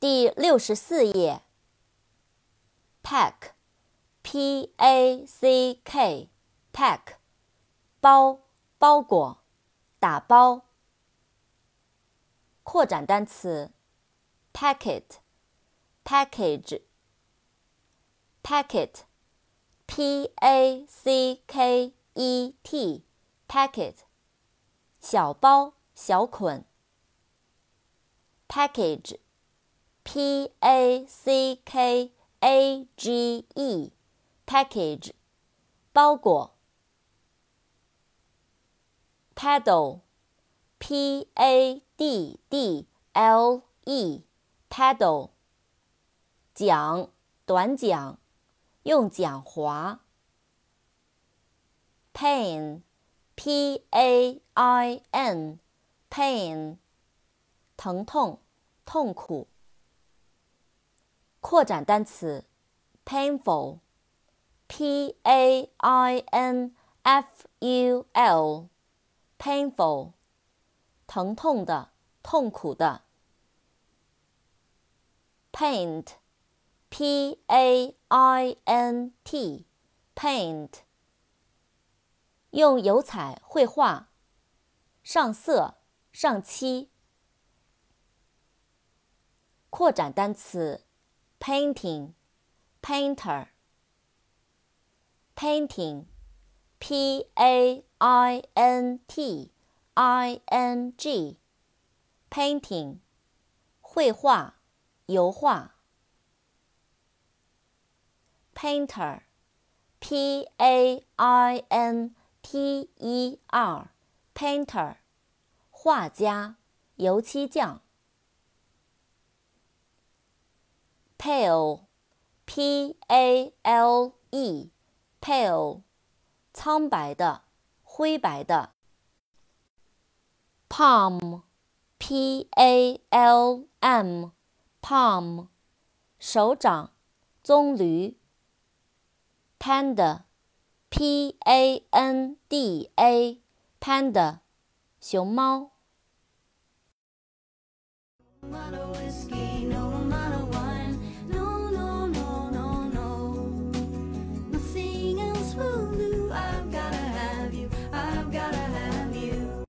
第六十四页。pack，p-a-c-k，pack，包，包裹，打包。扩展单词，packet，package，packet，p a c k e t，packet，小包，小捆。package package，package，包裹。paddle，p-a-d-d-l-e，paddle，桨，短桨，用桨划。pain，p-a-i-n，pain。疼痛，痛苦。扩展单词，painful，p-a-i-n-f-u-l，painful，疼痛的，痛苦的。paint，p-a-i-n-t，paint，用油彩绘画，上色，上漆。扩展单词，painting，painter，painting，p a i n t i n g，painting，绘画，油画。painter，p a i n t e r，painter，画家，油漆匠。Pale，p a l e，pale，苍白的，灰白的。palm，p a l m，palm，手掌，棕榈。panda，p a n d a，panda，熊猫。Ooh.